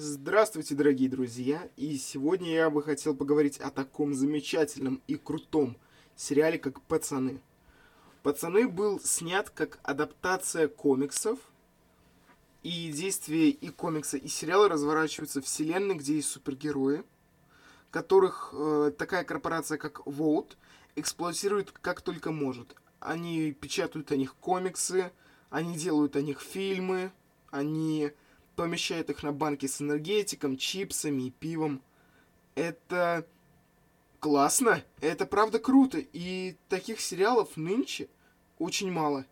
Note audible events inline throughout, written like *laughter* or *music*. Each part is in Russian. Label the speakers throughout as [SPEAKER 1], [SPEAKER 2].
[SPEAKER 1] Здравствуйте, дорогие друзья! И сегодня я бы хотел поговорить о таком замечательном и крутом сериале, как «Пацаны». «Пацаны» был снят как адаптация комиксов, и действия и комикса, и сериала разворачиваются в вселенной, где есть супергерои, которых э, такая корпорация, как Vote, эксплуатирует как только может. Они печатают о них комиксы, они делают о них фильмы, они помещают их на банки с энергетиком, чипсами и пивом. Это классно, это правда круто, и таких сериалов нынче очень мало.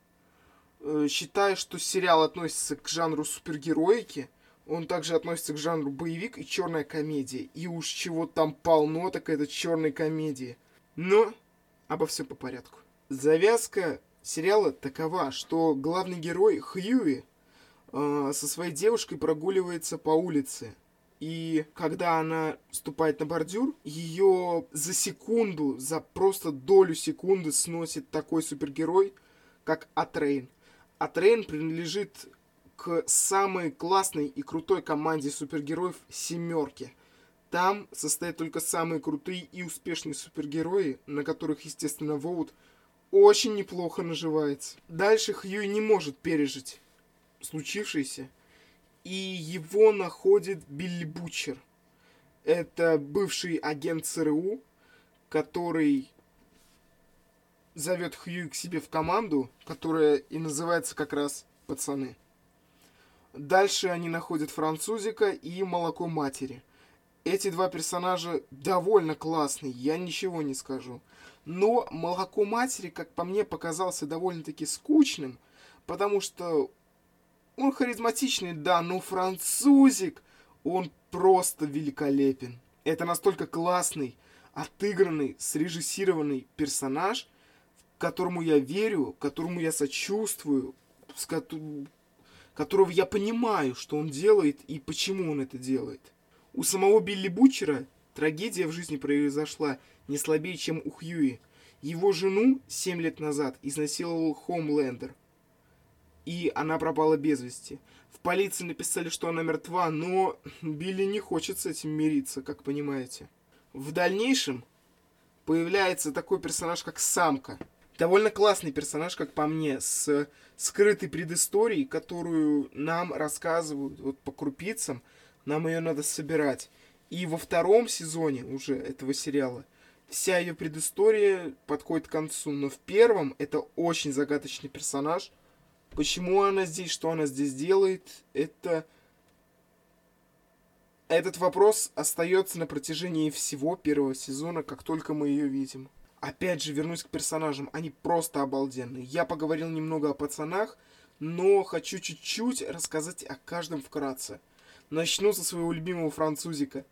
[SPEAKER 1] Э, считаю, что сериал относится к жанру супергероики, он также относится к жанру боевик и черная комедия. И уж чего там полно, так это черной комедии. Но обо всем по порядку. Завязка сериала такова, что главный герой Хьюи э, со своей девушкой прогуливается по улице. И когда она ступает на бордюр, ее за секунду, за просто долю секунды сносит такой супергерой, как Атрейн. Атрейн принадлежит к самой классной и крутой команде супергероев «семерки». Там состоят только самые крутые и успешные супергерои, на которых, естественно, Воут очень неплохо наживается. Дальше Хьюи не может пережить случившееся, и его находит Билли Бучер. Это бывший агент ЦРУ, который зовет Хью к себе в команду, которая и называется как раз «Пацаны». Дальше они находят французика и молоко матери. Эти два персонажа довольно классные, я ничего не скажу. Но молоко матери, как по мне, показался довольно-таки скучным, потому что он харизматичный, да, но французик, он просто великолепен. Это настолько классный, отыгранный, срежиссированный персонаж, которому я верю, которому я сочувствую, с которым которого я понимаю, что он делает и почему он это делает. У самого Билли Бучера трагедия в жизни произошла не слабее, чем у Хьюи. Его жену 7 лет назад изнасиловал Хомлендер, и она пропала без вести. В полиции написали, что она мертва, но Билли не хочет с этим мириться, как понимаете. В дальнейшем появляется такой персонаж, как Самка – довольно классный персонаж, как по мне, с скрытой предысторией, которую нам рассказывают вот по крупицам, нам ее надо собирать. И во втором сезоне уже этого сериала вся ее предыстория подходит к концу, но в первом это очень загадочный персонаж. Почему она здесь, что она здесь делает, это... Этот вопрос остается на протяжении всего первого сезона, как только мы ее видим. Опять же, вернусь к персонажам. Они просто обалденные. Я поговорил немного о пацанах, но хочу чуть-чуть рассказать о каждом вкратце. Начну со своего любимого французика.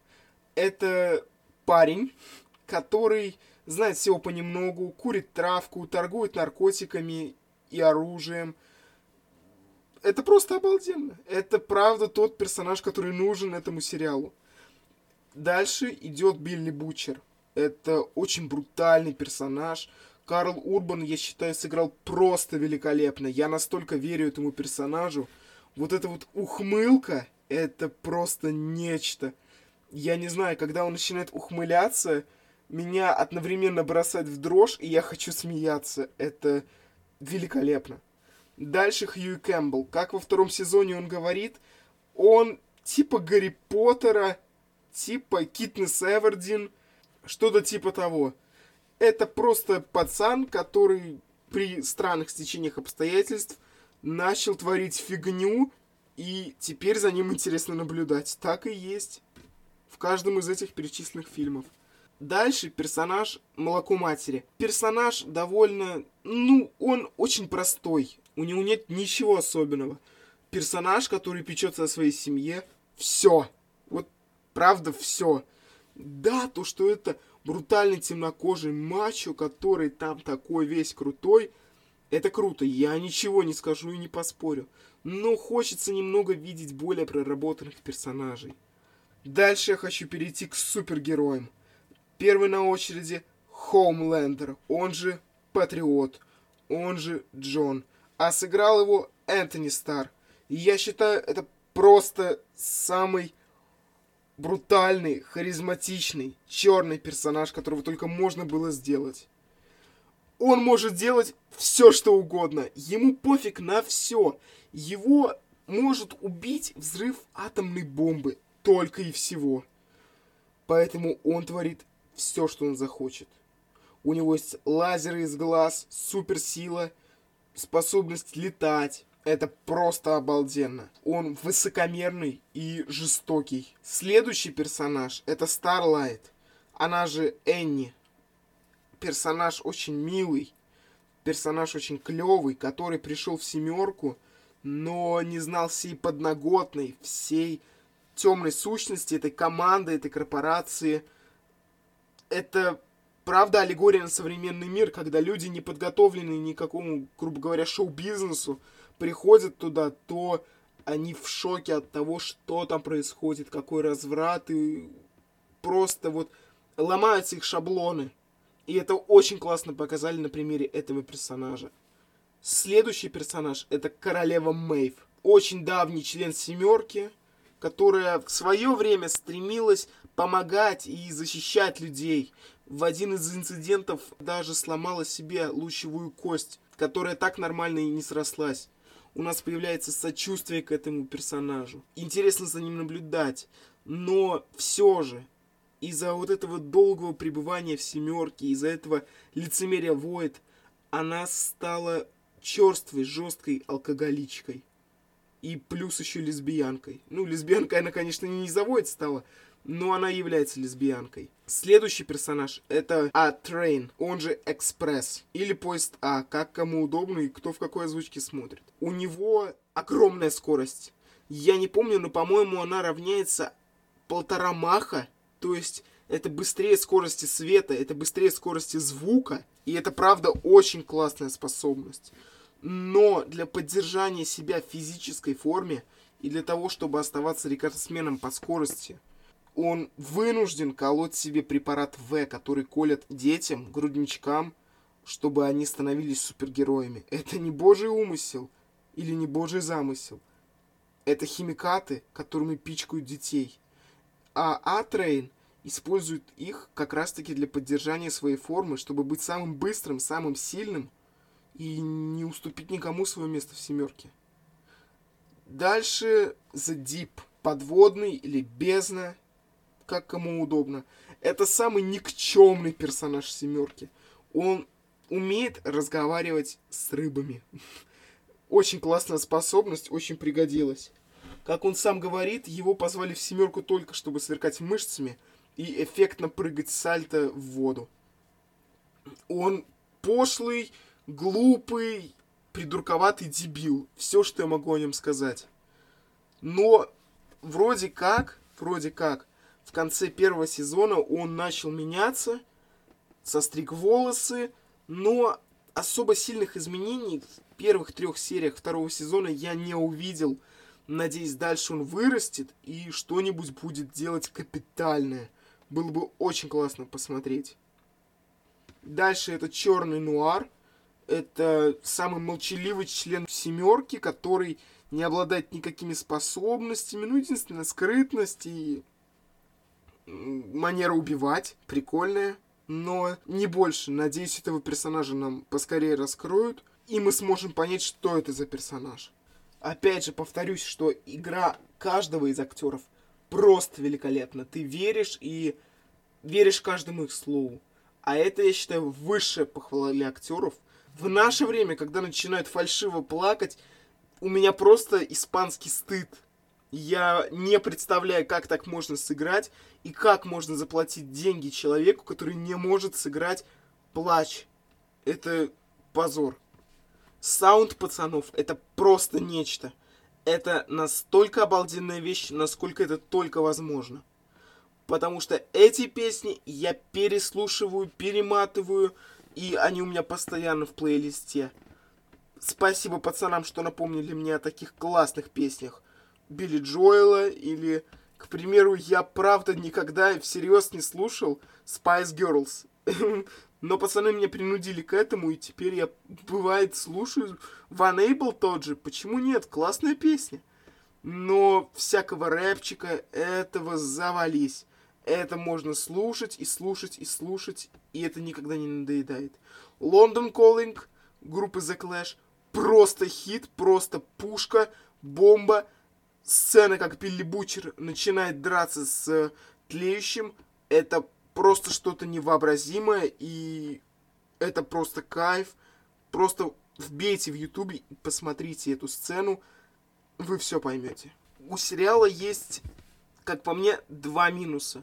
[SPEAKER 1] Это парень, который знает всего понемногу, курит травку, торгует наркотиками и оружием. Это просто обалденно. Это правда тот персонаж, который нужен этому сериалу. Дальше идет Билли Бучер. Это очень брутальный персонаж. Карл Урбан, я считаю, сыграл просто великолепно. Я настолько верю этому персонажу. Вот эта вот ухмылка, это просто нечто. Я не знаю, когда он начинает ухмыляться, меня одновременно бросает в дрожь, и я хочу смеяться. Это великолепно. Дальше Хью Кэмпбелл. Как во втором сезоне он говорит, он типа Гарри Поттера, типа Китнес Эвердин – что-то типа того. Это просто пацан, который при странных стечениях обстоятельств начал творить фигню, и теперь за ним интересно наблюдать. Так и есть в каждом из этих перечисленных фильмов. Дальше персонаж молоко матери. Персонаж довольно, ну, он очень простой. У него нет ничего особенного. Персонаж, который печется о своей семье, все. Вот правда все. Да, то, что это брутальный темнокожий мачо, который там такой весь крутой, это круто, я ничего не скажу и не поспорю. Но хочется немного видеть более проработанных персонажей. Дальше я хочу перейти к супергероям. Первый на очереди Хоумлендер, он же Патриот, он же Джон. А сыграл его Энтони Стар. И я считаю, это просто самый брутальный, харизматичный, черный персонаж, которого только можно было сделать. Он может делать все, что угодно. Ему пофиг на все. Его может убить взрыв атомной бомбы. Только и всего. Поэтому он творит все, что он захочет. У него есть лазеры из глаз, суперсила, способность летать. Это просто обалденно. Он высокомерный и жестокий. Следующий персонаж это Старлайт. Она же Энни. Персонаж очень милый. Персонаж очень клевый, который пришел в семерку, но не знал всей подноготной, всей темной сущности этой команды, этой корпорации. Это правда аллегория на современный мир, когда люди не подготовлены никакому, грубо говоря, шоу-бизнесу, приходят туда, то они в шоке от того, что там происходит, какой разврат, и просто вот ломаются их шаблоны. И это очень классно показали на примере этого персонажа. Следующий персонаж это королева Мэйв. Очень давний член семерки, которая в свое время стремилась помогать и защищать людей. В один из инцидентов даже сломала себе лучевую кость, которая так нормально и не срослась у нас появляется сочувствие к этому персонажу. Интересно за ним наблюдать. Но все же, из-за вот этого долгого пребывания в семерке, из-за этого лицемерия Воид, она стала черствой, жесткой алкоголичкой. И плюс еще лесбиянкой. Ну, лесбиянкой она, конечно, не из-за Воид стала, но она является лесбиянкой. Следующий персонаж это А-Train, он же Экспресс, или Поезд А, как кому удобно и кто в какой озвучке смотрит. У него огромная скорость. Я не помню, но, по-моему, она равняется полтора маха, то есть это быстрее скорости света, это быстрее скорости звука, и это, правда, очень классная способность. Но для поддержания себя в физической форме и для того, чтобы оставаться рекордсменом по скорости – он вынужден колоть себе препарат В, который колят детям, грудничкам, чтобы они становились супергероями. Это не божий умысел или не божий замысел. Это химикаты, которыми пичкают детей. А А-Трейн использует их как раз-таки для поддержания своей формы, чтобы быть самым быстрым, самым сильным и не уступить никому свое место в семерке. Дальше The Deep. Подводный или бездна как кому удобно. Это самый никчемный персонаж семерки. Он умеет разговаривать с рыбами. *laughs* Очень классная способность, очень пригодилась. Как он сам говорит, его позвали в семерку только, чтобы сверкать мышцами и эффектно прыгать сальто в воду. Он пошлый, глупый, придурковатый дебил. Все, что я могу о нем сказать. Но вроде как, вроде как, в конце первого сезона он начал меняться, состриг волосы, но особо сильных изменений в первых трех сериях второго сезона я не увидел. Надеюсь, дальше он вырастет и что-нибудь будет делать капитальное. Было бы очень классно посмотреть. Дальше это черный нуар. Это самый молчаливый член семерки, который не обладает никакими способностями. Ну, единственное, скрытность и манера убивать прикольная, но не больше. Надеюсь, этого персонажа нам поскорее раскроют, и мы сможем понять, что это за персонаж. Опять же, повторюсь, что игра каждого из актеров просто великолепна. Ты веришь и веришь каждому их слову. А это, я считаю, высшая похвала для актеров. В наше время, когда начинают фальшиво плакать, у меня просто испанский стыд я не представляю, как так можно сыграть и как можно заплатить деньги человеку, который не может сыграть плач. Это позор. Саунд пацанов это просто нечто. Это настолько обалденная вещь, насколько это только возможно. Потому что эти песни я переслушиваю, перематываю, и они у меня постоянно в плейлисте. Спасибо пацанам, что напомнили мне о таких классных песнях. Билли Джоэла или, к примеру, я правда никогда всерьез не слушал Spice Girls. *laughs* Но пацаны меня принудили к этому, и теперь я, бывает, слушаю Van Able тот же. Почему нет? Классная песня. но всякого рэпчика этого завались. Это можно слушать и слушать и слушать, и это никогда не надоедает. Лондон Calling группы The Clash просто хит, просто пушка, бомба. Сцена, как Билли Бучер начинает драться с тлеющим, это просто что-то невообразимое, и это просто кайф. Просто вбейте в ютубе посмотрите эту сцену, вы все поймете. У сериала есть, как по мне, два минуса.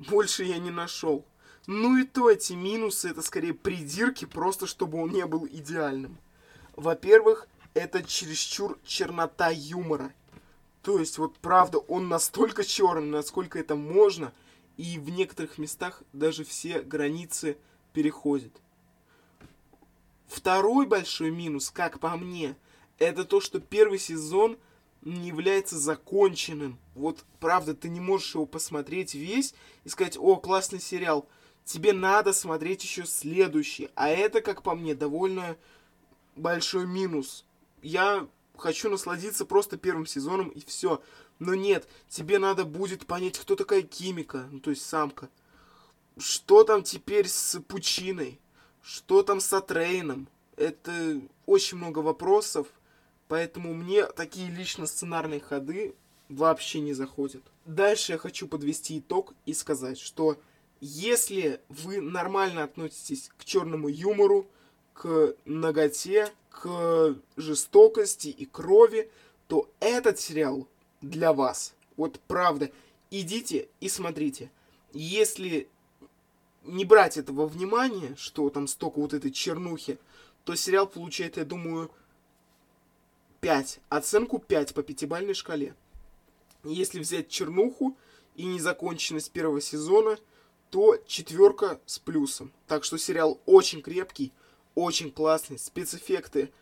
[SPEAKER 1] Больше я не нашел. Ну и то эти минусы, это скорее придирки, просто чтобы он не был идеальным. Во-первых, это чересчур чернота юмора. То есть, вот правда, он настолько черный, насколько это можно, и в некоторых местах даже все границы переходит. Второй большой минус, как по мне, это то, что первый сезон не является законченным. Вот, правда, ты не можешь его посмотреть весь и сказать, о, классный сериал. Тебе надо смотреть еще следующий. А это, как по мне, довольно большой минус. Я хочу насладиться просто первым сезоном и все. Но нет, тебе надо будет понять, кто такая Кимика, ну то есть самка. Что там теперь с Пучиной? Что там с Атрейном? Это очень много вопросов, поэтому мне такие лично сценарные ходы вообще не заходят. Дальше я хочу подвести итог и сказать, что если вы нормально относитесь к черному юмору, к ноготе, к жестокости и крови, то этот сериал для вас. Вот правда, идите и смотрите. Если не брать этого внимания, что там столько вот этой чернухи, то сериал получает, я думаю, 5. Оценку 5 по пятибалльной шкале. Если взять чернуху и незаконченность первого сезона, то четверка с плюсом. Так что сериал очень крепкий, очень классный. Спецэффекты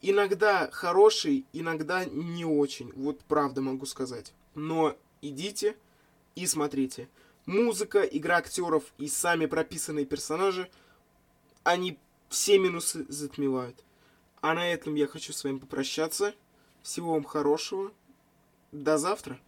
[SPEAKER 1] иногда хорошие, иногда не очень. Вот правда могу сказать. Но идите и смотрите музыка, игра актеров и сами прописанные персонажи, они все минусы затмевают. А на этом я хочу с вами попрощаться. Всего вам хорошего. До завтра.